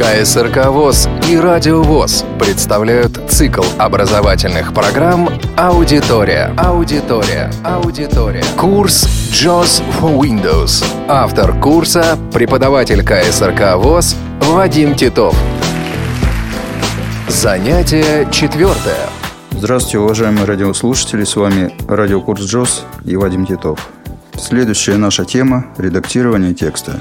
КСРК ВОЗ и Радио ВОЗ представляют цикл образовательных программ «Аудитория». Аудитория. Аудитория. Курс JOS for Windows. Автор курса – преподаватель КСРК ВОЗ Вадим Титов. Занятие четвертое. Здравствуйте, уважаемые радиослушатели, с вами радиокурс JOS и Вадим Титов. Следующая наша тема – редактирование текста.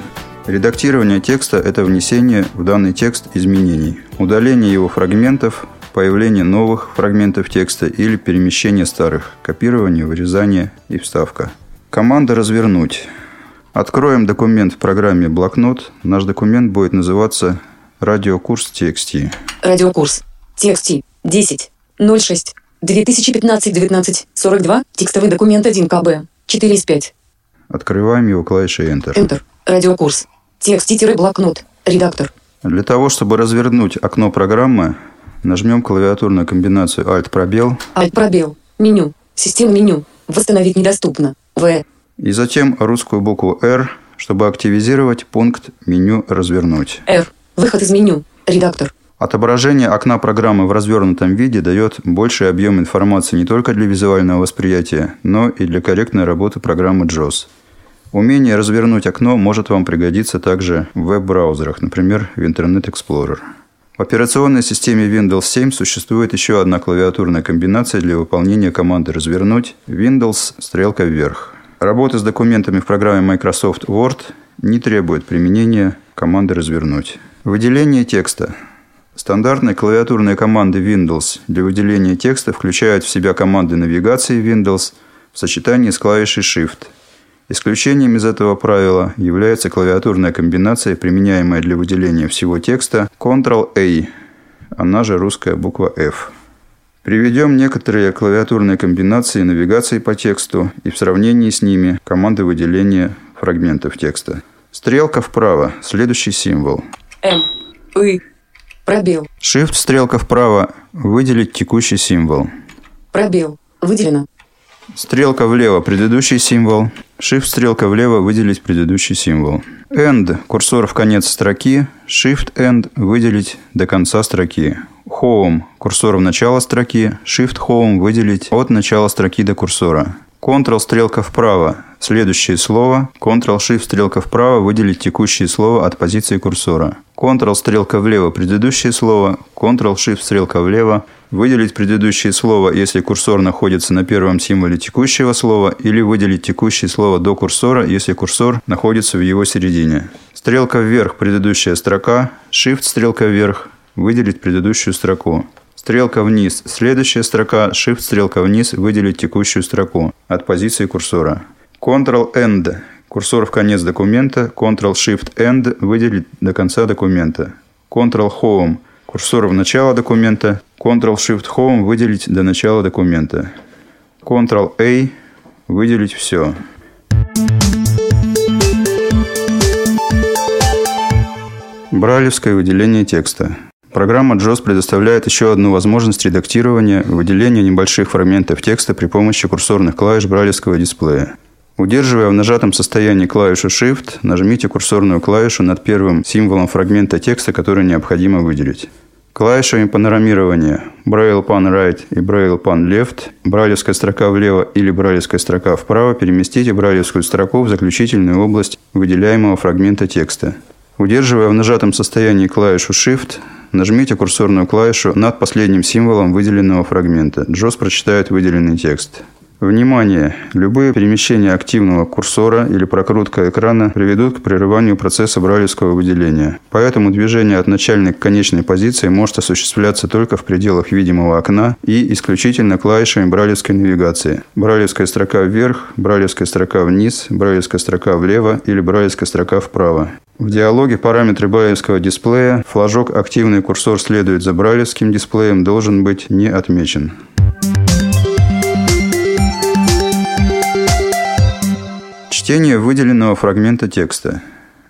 Редактирование текста – это внесение в данный текст изменений, удаление его фрагментов, появление новых фрагментов текста или перемещение старых, копирование, вырезание и вставка. Команда «Развернуть». Откроем документ в программе «Блокнот». Наш документ будет называться «Радиокурс TXT». Радиокурс. TXT. 10. 06. 2015 19 42. Текстовый документ 1 КБ. 4 из 5. Открываем его клавишей Enter. Enter. Радиокурс. Текст-блокнот. Редактор. Для того, чтобы развернуть окно программы, нажмем клавиатурную комбинацию Alt-пробел Alt-пробел. Меню. Система меню. Восстановить недоступно. В. и затем русскую букву R, чтобы активизировать пункт меню «Развернуть». R. Выход из меню. Редактор. Отображение окна программы в развернутом виде дает больший объем информации не только для визуального восприятия, но и для корректной работы программы JAWS. Умение развернуть окно может вам пригодиться также в веб-браузерах, например, в Internet Explorer. В операционной системе Windows 7 существует еще одна клавиатурная комбинация для выполнения команды «Развернуть» Windows стрелка вверх. Работа с документами в программе Microsoft Word не требует применения команды «Развернуть». Выделение текста. Стандартные клавиатурные команды Windows для выделения текста включают в себя команды навигации Windows в сочетании с клавишей Shift – Исключением из этого правила является клавиатурная комбинация, применяемая для выделения всего текста Ctrl-A, она же русская буква F. Приведем некоторые клавиатурные комбинации навигации по тексту и в сравнении с ними команды выделения фрагментов текста. Стрелка вправо, следующий символ. М. И. Пробел. Shift стрелка вправо, выделить текущий символ. Пробел. Выделено. Стрелка влево – предыдущий символ. Shift стрелка влево – выделить предыдущий символ. End – курсор в конец строки. Shift End – выделить до конца строки. Home – курсор в начало строки. Shift Home – выделить от начала строки до курсора. Ctrl стрелка вправо – следующее слово. Ctrl Shift стрелка вправо – выделить текущее слово от позиции курсора. Ctrl стрелка влево – предыдущее слово. Ctrl Shift стрелка влево – Выделить предыдущее слово, если курсор находится на первом символе текущего слова, или выделить текущее слово до курсора, если курсор находится в его середине. Стрелка вверх – предыдущая строка, Shift – стрелка вверх – выделить предыдущую строку. Стрелка вниз – следующая строка, Shift – стрелка вниз – выделить текущую строку от позиции курсора. Ctrl-End – курсор в конец документа, Ctrl-Shift-End – выделить до конца документа. Ctrl-Home – Курсор в начало документа. Ctrl-Shift-Home выделить до начала документа. Ctrl-A выделить все. Брайлевское выделение текста. Программа JOS предоставляет еще одну возможность редактирования, выделения небольших фрагментов текста при помощи курсорных клавиш брайлевского дисплея. Удерживая в нажатом состоянии клавишу Shift, нажмите курсорную клавишу над первым символом фрагмента текста, который необходимо выделить. Клавишами панорамирования Braille Pan Right и Braille Pan Left, брайлевская строка влево или брайлевская строка вправо, переместите брайлевскую строку в заключительную область выделяемого фрагмента текста. Удерживая в нажатом состоянии клавишу Shift, нажмите курсорную клавишу над последним символом выделенного фрагмента. JOS прочитает выделенный текст. Внимание! Любые перемещения активного курсора или прокрутка экрана приведут к прерыванию процесса брайлевского выделения. Поэтому движение от начальной к конечной позиции может осуществляться только в пределах видимого окна и исключительно клавишами брайлевской навигации. Брайлевская строка вверх, брайлевская строка вниз, брайлевская строка влево или брайлевская строка вправо. В диалоге параметры брайлевского дисплея флажок «Активный курсор следует за брайлевским дисплеем» должен быть не отмечен. Чтение выделенного фрагмента текста.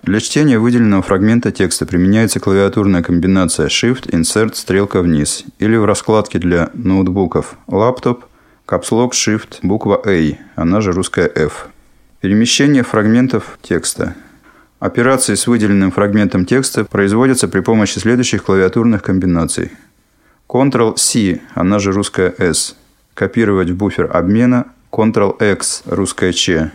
Для чтения выделенного фрагмента текста применяется клавиатурная комбинация Shift, Insert, стрелка вниз или в раскладке для ноутбуков Laptop, Lock, Shift, буква A, она же русская F. Перемещение фрагментов текста. Операции с выделенным фрагментом текста производятся при помощи следующих клавиатурных комбинаций. Ctrl-C, она же русская S, копировать в буфер обмена, Ctrl-X, русская Ч,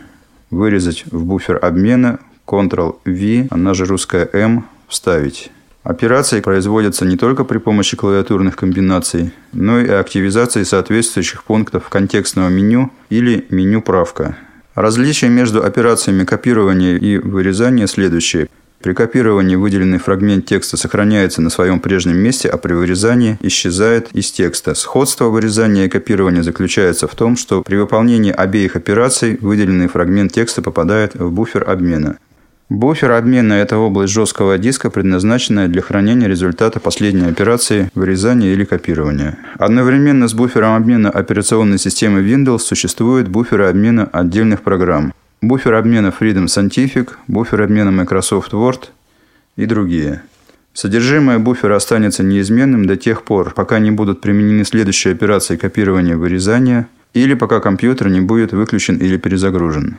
вырезать в буфер обмена, Ctrl-V, она же русская M, вставить. Операции производятся не только при помощи клавиатурных комбинаций, но и активизации соответствующих пунктов контекстного меню или меню правка. Различие между операциями копирования и вырезания следующее. При копировании выделенный фрагмент текста сохраняется на своем прежнем месте, а при вырезании исчезает из текста. Сходство вырезания и копирования заключается в том, что при выполнении обеих операций выделенный фрагмент текста попадает в буфер обмена. Буфер обмена – это область жесткого диска, предназначенная для хранения результата последней операции вырезания или копирования. Одновременно с буфером обмена операционной системы Windows существуют буферы обмена отдельных программ. Буфер обмена Freedom Scientific, буфер обмена Microsoft Word и другие. Содержимое буфера останется неизменным до тех пор, пока не будут применены следующие операции копирования-вырезания или пока компьютер не будет выключен или перезагружен.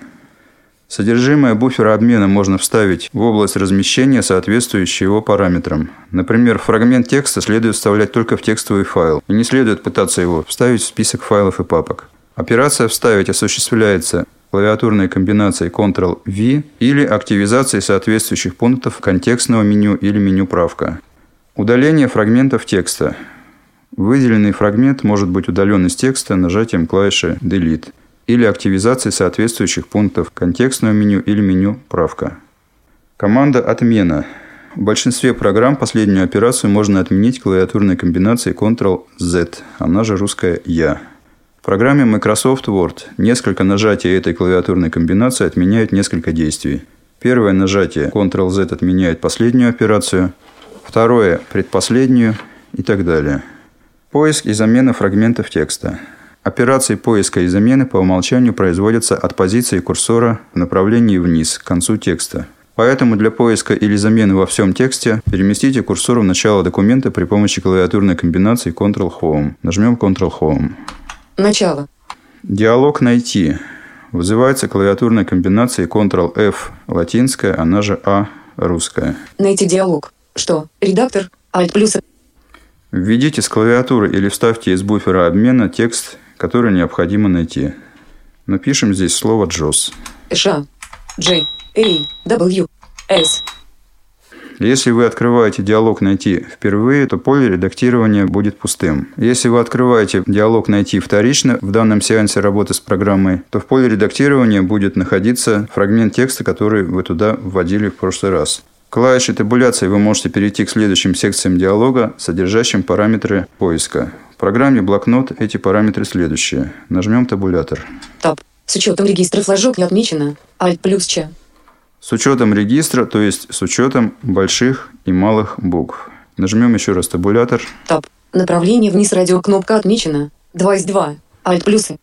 Содержимое буфера обмена можно вставить в область размещения, соответствующую его параметрам. Например, фрагмент текста следует вставлять только в текстовый файл, и не следует пытаться его вставить в список файлов и папок. Операция «Вставить» осуществляется клавиатурной комбинацией Ctrl-V или активизацией соответствующих пунктов контекстного меню или меню правка. Удаление фрагментов текста. Выделенный фрагмент может быть удален из текста нажатием клавиши Delete – или активизации соответствующих пунктов контекстного меню или меню «Правка». Команда «Отмена». В большинстве программ последнюю операцию можно отменить клавиатурной комбинацией Ctrl-Z, она же русская «Я». Программе Microsoft Word несколько нажатий этой клавиатурной комбинации отменяют несколько действий. Первое нажатие Ctrl-Z отменяет последнюю операцию, второе – предпоследнюю и так далее. Поиск и замена фрагментов текста – Операции поиска и замены по умолчанию производятся от позиции курсора в направлении вниз, к концу текста. Поэтому для поиска или замены во всем тексте переместите курсор в начало документа при помощи клавиатурной комбинации Ctrl-Home. Нажмем Ctrl-Home. Начало. Диалог «Найти» вызывается клавиатурной комбинацией Ctrl-F латинская, она же А русская. Найти диалог. Что? Редактор? Alt плюс. Введите с клавиатуры или вставьте из буфера обмена текст который необходимо найти. Напишем здесь слово «джос». Ш, J, A, W, S. Если вы открываете диалог «Найти» впервые, то поле редактирования будет пустым. Если вы открываете диалог «Найти» вторично в данном сеансе работы с программой, то в поле редактирования будет находиться фрагмент текста, который вы туда вводили в прошлый раз. Клавишей табуляции вы можете перейти к следующим секциям диалога, содержащим параметры поиска. В программе блокнот эти параметры следующие. Нажмем табулятор. Таб. С учетом регистра флажок не отмечено. Alt плюс Ч. С учетом регистра, то есть с учетом больших и малых букв. Нажмем еще раз табулятор. Таб. Направление вниз радио кнопка отмечена. 2 из 2. Alt плюсы.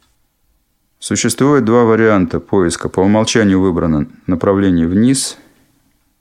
Существует два варианта поиска. По умолчанию выбрано направление вниз.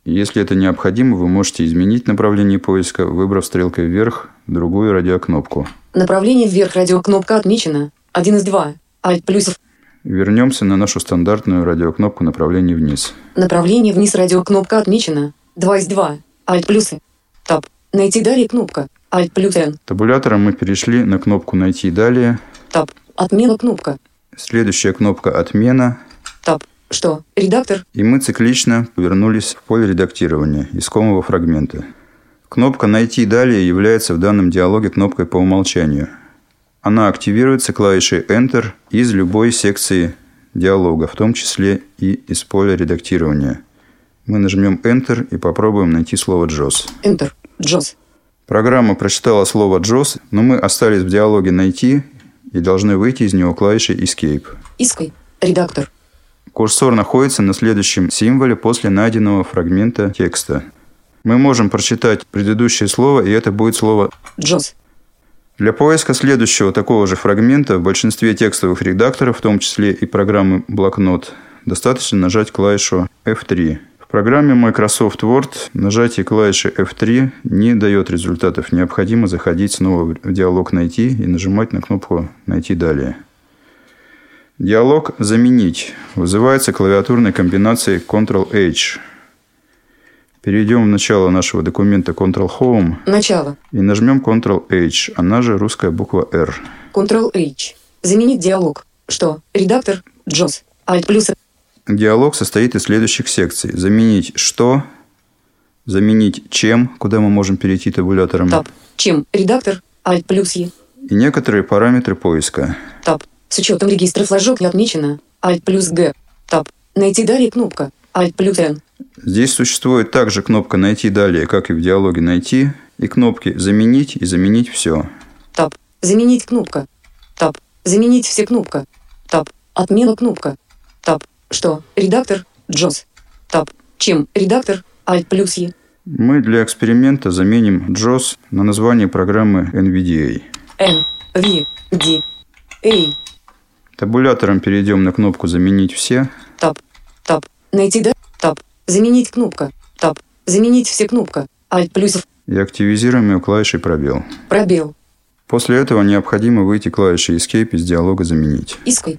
Если это необходимо, вы можете изменить направление поиска, выбрав стрелкой вверх другую радиокнопку. Направление вверх радиокнопка отмечена. Один из два. Alt плюсов. Вернемся на нашу стандартную радиокнопку направление вниз. Направление вниз радиокнопка отмечена. Два из два. Alt плюсы. Таб. Найти далее кнопка. Alt плюс N. Табулятором мы перешли на кнопку «Найти далее». Таб. Отмена кнопка. Следующая кнопка «Отмена». Таб. Что? Редактор? И мы циклично вернулись в поле редактирования искомого фрагмента. Кнопка «Найти далее» является в данном диалоге кнопкой по умолчанию. Она активируется клавишей Enter из любой секции диалога, в том числе и из поля редактирования. Мы нажмем Enter и попробуем найти слово «JOS». Enter. JOS. Программа прочитала слово «JOS», но мы остались в диалоге «Найти» и должны выйти из него клавишей Escape. Искай. Редактор. Курсор находится на следующем символе после найденного фрагмента текста – мы можем прочитать предыдущее слово, и это будет слово «Джос». Для поиска следующего такого же фрагмента в большинстве текстовых редакторов, в том числе и программы «Блокнот», достаточно нажать клавишу F3. В программе Microsoft Word нажатие клавиши F3 не дает результатов. Необходимо заходить снова в диалог «Найти» и нажимать на кнопку «Найти далее». Диалог «Заменить» вызывается клавиатурной комбинацией Ctrl-H – Перейдем в начало нашего документа Ctrl-Home Начало. и нажмем Ctrl-H, она же русская буква R. Ctrl-H. Заменить диалог. Что? Редактор. Джос. Alt плюс. Диалог состоит из следующих секций. Заменить «что», заменить «чем», куда мы можем перейти табулятором, Таб. Чем? Редактор. Alt плюс Е. и некоторые параметры поиска. Таб. С учетом регистра флажок не отмечено. Alt плюс Г. Таб. Найти далее кнопка. Alt плюс Н. Здесь существует также кнопка «Найти далее», как и в диалоге «Найти», и кнопки «Заменить» и «Заменить все». Таб. Заменить кнопка. Таб. Заменить все кнопка. Таб. Отмена кнопка. Таб. Что? Редактор. Джос. Таб. Чем? Редактор. Alt плюс Е. Мы для эксперимента заменим JOS на название программы NVDA. Н. В. Д. Эй. Табулятором перейдем на кнопку «Заменить все», Таб. Таб. Найти да. Заменить кнопка. Таб. Заменить все кнопка. Alt плюс и активизируем ее клавишей «Пробел». Пробел. После этого необходимо выйти клавишей Escape из диалога «Заменить». Иской.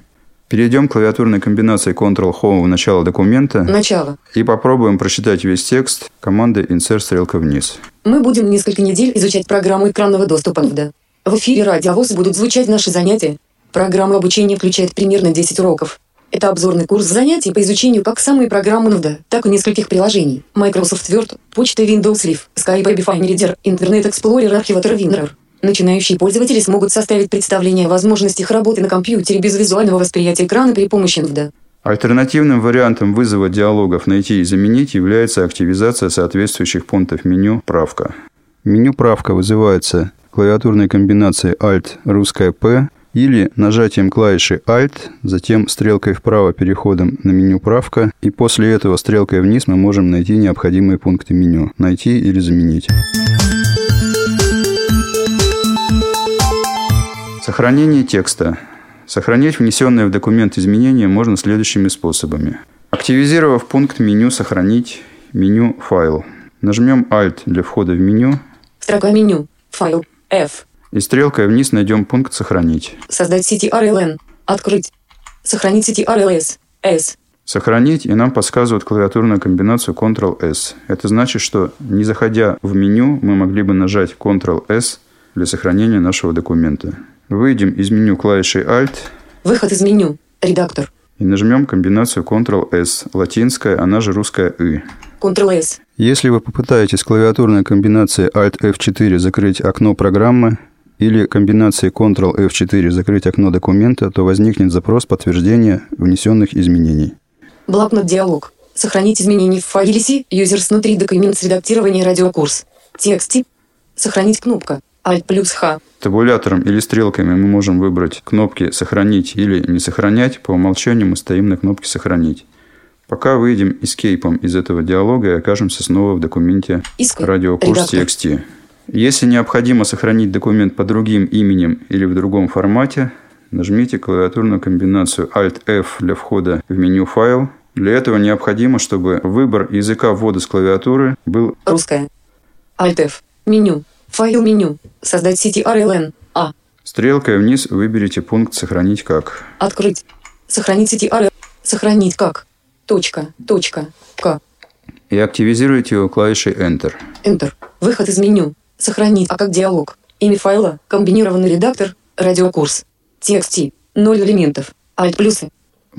Перейдем к клавиатурной комбинации Ctrl-Home в начало документа Начало. и попробуем прочитать весь текст командой Insert стрелка вниз. Мы будем несколько недель изучать программу экранного доступа НВДА. В эфире радиовоз будут звучать наши занятия. Программа обучения включает примерно 10 уроков. Это обзорный курс занятий по изучению как самой программы НВДА, так и нескольких приложений. Microsoft Word, почта Windows Live, Skype Baby Fine Reader, Internet Explorer, архиватор WinRAR. Начинающие пользователи смогут составить представление о возможностях работы на компьютере без визуального восприятия экрана при помощи НВДА. Альтернативным вариантом вызова диалогов «Найти и заменить» является активизация соответствующих пунктов меню «Правка». Меню «Правка» вызывается клавиатурной комбинацией Alt русская P или нажатием клавиши Alt, затем стрелкой вправо переходом на меню «Правка», и после этого стрелкой вниз мы можем найти необходимые пункты меню «Найти» или «Заменить». Сохранение текста. Сохранить внесенные в документ изменения можно следующими способами. Активизировав пункт меню «Сохранить», меню «Файл». Нажмем Alt для входа в меню Строка меню. Файл. F. и стрелкой вниз найдем пункт «Сохранить». Создать CTRLN. Открыть. Сохранить CTRLS. S. Сохранить, и нам подсказывают клавиатурную комбинацию Ctrl-S. Это значит, что не заходя в меню, мы могли бы нажать Ctrl-S для сохранения нашего документа. Выйдем из меню клавишей Alt Выход из меню. Редактор. и нажмем комбинацию Ctrl-S, латинская, она же русская «ы». Ctrl-S. Если вы попытаетесь клавиатурной комбинацией Alt F4 закрыть окно программы или комбинацией Ctrl F4 закрыть окно документа, то возникнет запрос подтверждения внесенных изменений. Блокнот диалог. Сохранить изменения в файле C. Users внутри документ с редактирования радиокурс. Текст тип. Сохранить кнопка. Alt плюс Х. Табулятором или стрелками мы можем выбрать кнопки «Сохранить» или «Не сохранять». По умолчанию мы стоим на кнопке «Сохранить». Пока выйдем эскейпом из этого диалога и окажемся снова в документе радиокурс. TXT. Если необходимо сохранить документ по другим именем или в другом формате, нажмите клавиатурную комбинацию Alt-F для входа в меню «Файл». Для этого необходимо, чтобы выбор языка ввода с клавиатуры был Русская. Alt F. Меню. Файл меню. Создать CTRLN. А. стрелкой вниз выберите пункт «Сохранить как». Открыть. Сохранить CTRL. Сохранить как. Точка. Точка. К. и активизируйте его клавишей Enter. Enter. Выход из меню. Сохранить. А как диалог. Имя файла. Комбинированный редактор. Радиокурс. Текст тип. Ноль элементов. Alt плюсы.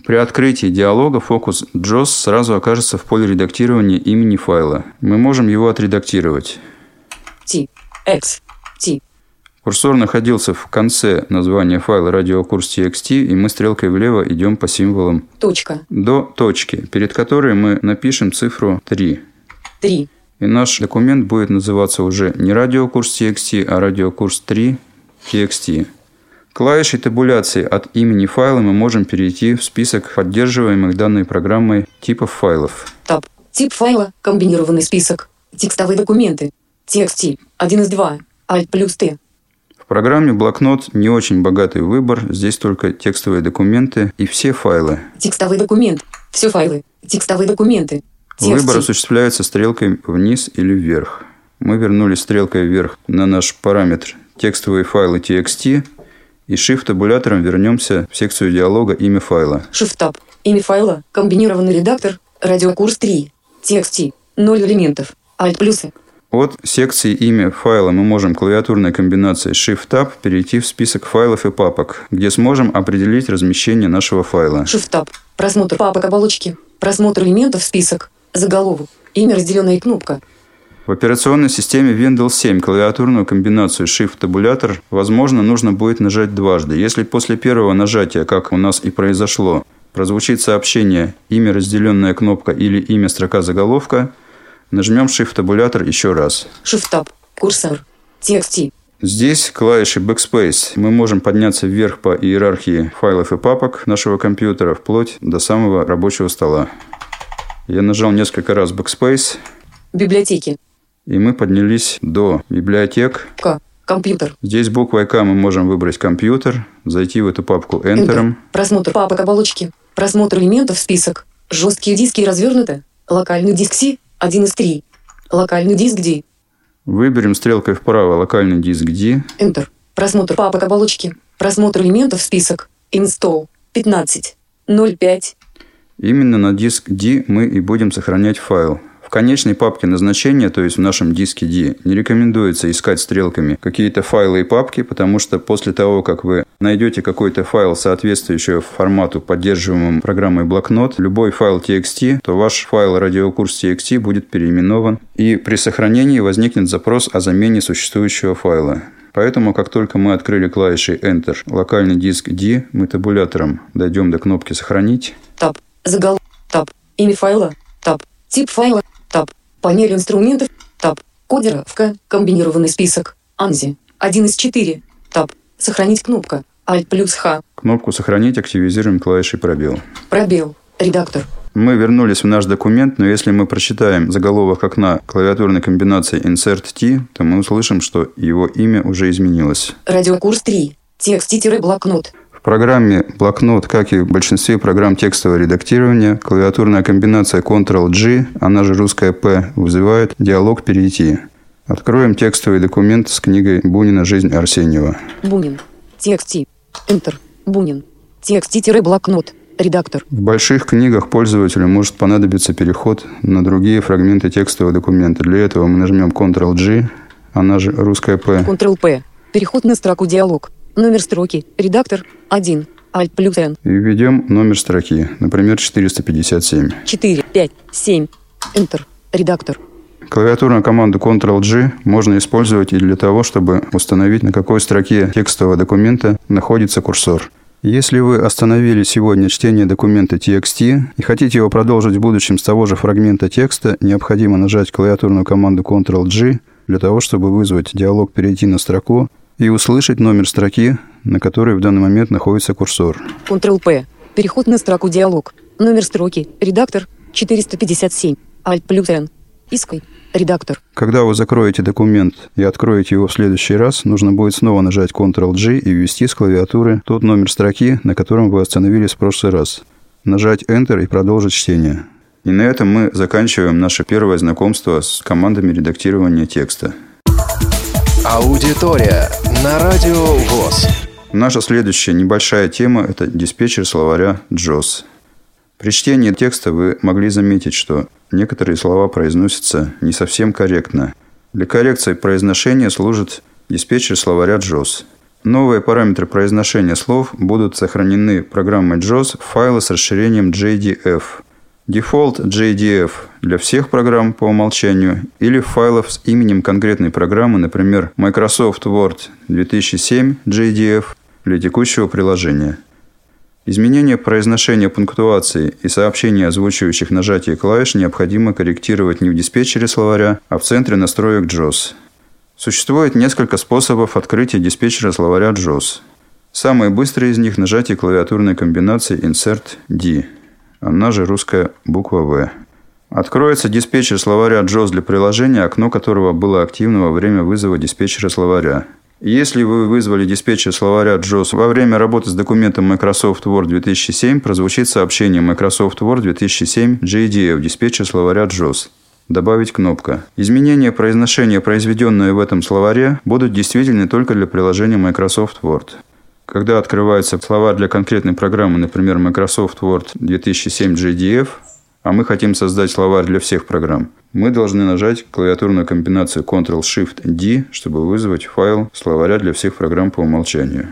При открытии диалога фокус JOS сразу окажется в поле редактирования имени файла. Мы можем его отредактировать. T. X. T. Курсор находился в конце названия файла радиокурс TXT, и мы стрелкой влево идем по символам Точка. до точки, перед которой мы напишем цифру 3. 3. И наш документ будет называться уже не радиокурс TXT, а радиокурс 3 TXT. Клавишей табуляции от имени файла мы можем перейти в список поддерживаемых данной программой типов файлов. Таб. Тип файла. Комбинированный список. Текстовые документы. Тип. 1 из 2. Alt плюс Т. В программе блокнот не очень богатый выбор, здесь только текстовые документы и все файлы. Текстовый документ. Все файлы. Текстовые документы. Текст Выбор осуществляется стрелкой вниз или вверх. Мы вернулись стрелкой вверх на наш параметр текстовые файлы txt и shift-табулятором вернемся в секцию диалога имя файла. Shift Tab. Имя файла. Комбинированный редактор. Радиокурс 3. Текст тип. 0 элементов. Alt плюсы. От секции имя файла мы можем клавиатурной комбинацией Shift-Tab перейти в список файлов и папок, где сможем определить размещение нашего файла. Shift-Tab. Просмотр папок оболочки. Просмотр элементов список. Заголовок. Имя разделенная кнопка. В операционной системе Windows 7 клавиатурную комбинацию Shift-табулятор, возможно, нужно будет нажать дважды. Если после первого нажатия, как у нас и произошло, прозвучит сообщение «Имя разделенная кнопка» или «Имя строка заголовка», нажмем Shift-табулятор еще раз. Shift-Tab. Курсор. TXT. Здесь клавишей Backspace мы можем подняться вверх по иерархии файлов и папок нашего компьютера вплоть до самого рабочего стола. Я нажал несколько раз Backspace, Библиотеки. и мы поднялись до библиотек. К. Компьютер. Здесь буквой К мы можем выбрать компьютер, зайти в эту папку Enter. Просмотр папок оболочки. Просмотр элементов список. Жесткие диски развернуты. Локальный диск C. 1 из 3. Локальный диск D. Выберем стрелкой вправо локальный диск D. Enter. Просмотр папок оболочки. Просмотр элементов список. Install. 15. 05. Именно на диск D мы и будем сохранять файл. В конечной папке назначения, то есть в нашем диске D, не рекомендуется искать стрелками какие-то файлы и папки, потому что после того, как вы найдете какой-то файл, соответствующий формату, поддерживаемому программой блокнот, любой файл TXT, то ваш файл радиокурс TXT будет переименован, и при сохранении возникнет запрос о замене существующего файла. Поэтому, как только мы открыли клавишей Enter локальный диск D, мы табулятором дойдем до кнопки «Сохранить», Таб. Загал. Таб. Имя файла. Таб. Тип файла. Таб. Панель инструментов. Таб. Кодера. ВК. Комбинированный список. Анзи. 1 из 4. Таб. Сохранить кнопка. Alt плюс Х. кнопку «Сохранить» активизируем клавишей «Пробел». Пробел. Редактор. Мы вернулись в наш документ, но если мы прочитаем заголовок окна клавиатурной комбинации Insert T, то мы услышим, что его имя уже изменилось. Радиокурс 3. Текст-блокнот. В программе блокнот, как и в большинстве программ текстового редактирования, клавиатурная комбинация Ctrl-G, она же русская P, вызывает диалог «Перейти». Откроем текстовый документ с книгой Бунина «Жизнь Арсеньева». Бунин. Текст. Enter. Бунин. Текст-блокнот. Редактор. В больших книгах пользователю может понадобиться переход на другие фрагменты текстового документа. Для этого мы нажмем Ctrl-G, она же русская P. Ctrl-P. Переход на строку диалог. Номер строки. Редактор. 1. Alt плюс N. И введем номер строки, например, 457. 4. 5. 7. Enter. Редактор. Клавиатурную команду Ctrl-G можно использовать и для того, чтобы установить, на какой строке текстового документа находится курсор. Если вы остановили сегодня чтение документа TXT и хотите его продолжить в будущем с того же фрагмента текста, необходимо нажать клавиатурную команду Ctrl-G для того, чтобы вызвать диалог «Перейти на строку» и услышать номер строки, на которой в данный момент находится курсор. Ctrl-P. Переход на строку диалог. Номер строки. Редактор. 457. Alt плюс N. Иской. Редактор. Когда вы закроете документ и откроете его в следующий раз, нужно будет снова нажать Ctrl-G и ввести с клавиатуры тот номер строки, на котором вы остановились в прошлый раз. Нажать Enter и продолжить чтение. И на этом мы заканчиваем наше первое знакомство с командами редактирования текста. Аудитория на Радио ВОЗ. Наша следующая небольшая тема – это диспетчер словаря JOS. При чтении текста вы могли заметить, что некоторые слова произносятся не совсем корректно. Для коррекции произношения служит диспетчер словаря JOS. Новые параметры произношения слов будут сохранены программой JOS в файлы с расширением JDF. Дефолт JDF для всех программ по умолчанию или файлов с именем конкретной программы, например, Microsoft Word 2007 JDF для текущего приложения. Изменение произношения пунктуации и сообщений, озвучивающих нажатие клавиш, необходимо корректировать не в диспетчере словаря, а в центре настроек JOS. Существует несколько способов открытия диспетчера словаря JOS. Самый быстрый из них – нажатие клавиатурной комбинации Insert D, она же русская буква В. Откроется диспетчер словаря JOS для приложения, окно которого было активно во время вызова диспетчера словаря. Если вы вызвали диспетчер словаря JOS во время работы с документом Microsoft Word 2007, прозвучит сообщение Microsoft Word 2007 JDF диспетчер словаря JOS. Добавить кнопка. Изменения произношения, произведенные в этом словаре, будут действительны только для приложения Microsoft Word. Когда открывается словарь для конкретной программы, например, Microsoft Word 2007 JDF, а мы хотим создать словарь для всех программ, мы должны нажать клавиатурную комбинацию Ctrl-Shift-D, чтобы вызвать файл словаря для всех программ по умолчанию.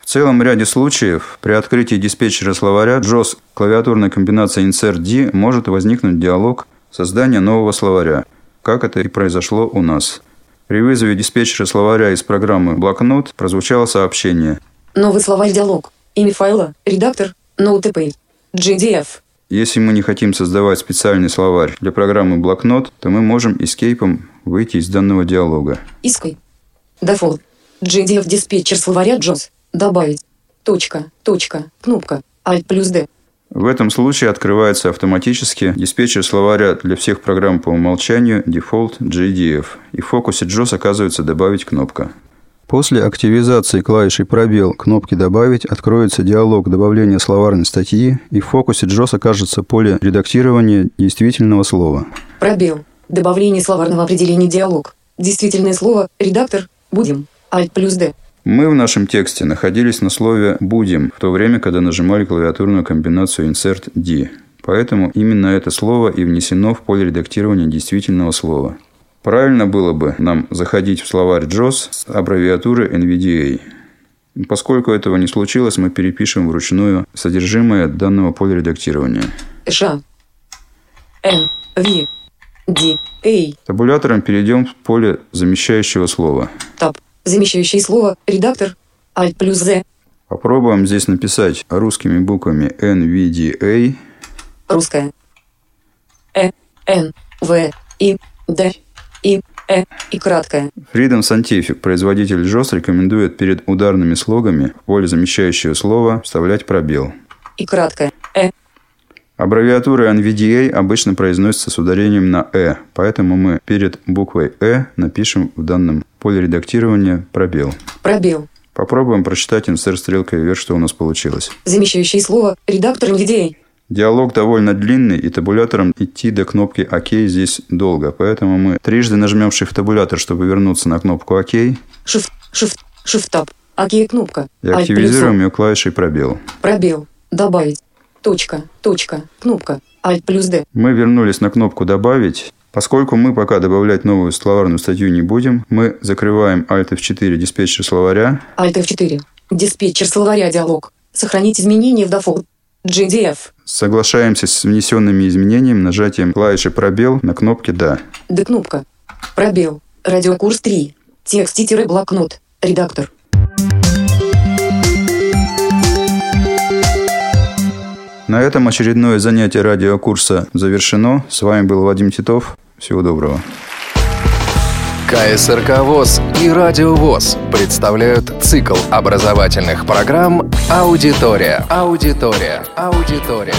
В целом ряде случаев при открытии диспетчера словаря JOS клавиатурной комбинации Insert-D может возникнуть диалог создания нового словаря, как это и произошло у нас. При вызове диспетчера словаря из программы блокнот прозвучало сообщение Новый словарь диалог. Имя файла. Редактор. Notepad. JDF. Если мы не хотим создавать специальный словарь для программы блокнот, то мы можем Escape ом выйти из данного диалога. Escape. Default. JDF диспетчер словаря JAWS. Добавить. Точка. Точка. Кнопка. Alt плюс D. В этом случае открывается автоматически диспетчер словаря для всех программ по умолчанию Default JDF, и в фокусе JOS оказывается «Добавить кнопка». После активизации клавишей «Пробел» кнопки «Добавить» откроется диалог добавления словарной статьи, и в фокусе JOS окажется поле редактирования действительного слова. Пробел. Добавление словарного определения диалог. Действительное слово. Редактор. Будем. Alt плюс D. Мы в нашем тексте находились на слове «будем», в то время, когда нажимали клавиатурную комбинацию Insert D. Поэтому именно это слово и внесено в поле редактирования действительного слова. Правильно было бы нам заходить в словарь JOS с аббревиатуры NVDA. Поскольку этого не случилось, мы перепишем вручную содержимое данного поля редактирования. Ш. Н. В. Д. A. Табулятором перейдем в поле замещающего слова. Таб. Замещающее слово. Редактор. Alt плюс Z. Попробуем здесь написать русскими буквами NVDA. Русская. Э. Н. В. И. Д. И. Э. И краткое. Freedom Scientific, производитель JOS, рекомендует перед ударными слогами в поле замещающего слова вставлять пробел. И краткое. Э. Аббревиатура NVDA обычно произносится с ударением на «э», поэтому мы перед буквой «э» напишем в данном поле редактирования пробел. Пробел. Попробуем прочитать инсерт стрелкой вверх, что у нас получилось. Замещающее слово. Редактор NVDA. Диалог довольно длинный, и табулятором идти до кнопки «Ок» здесь долго, поэтому мы трижды нажмем Shift-табулятор, чтобы вернуться на кнопку «Ок», и Shift. Shift. Shift Tab. Окей, кнопка. Плюс активизируем ее клавишей «Пробел». Пробел. Добавить. Точка. Точка. Кнопка. Alt плюс D. Мы вернулись на кнопку «Добавить». Поскольку мы пока добавлять новую словарную статью не будем, мы закрываем Alt F4 диспетчер словаря. Alt F4. Диспетчер словаря диалог. Сохранить изменения в дефолт. GDF. Соглашаемся с внесенными изменениями нажатием клавиши «Пробел» на кнопке «Да». D кнопка. Пробел. Радиокурс 3. Текст-блокнот. Редактор. На этом очередное занятие радиокурса завершено. С вами был Вадим Титов. Всего доброго. КСРК ВОЗ и Радио ВОЗ представляют цикл образовательных программ «Аудитория». Аудитория. Аудитория.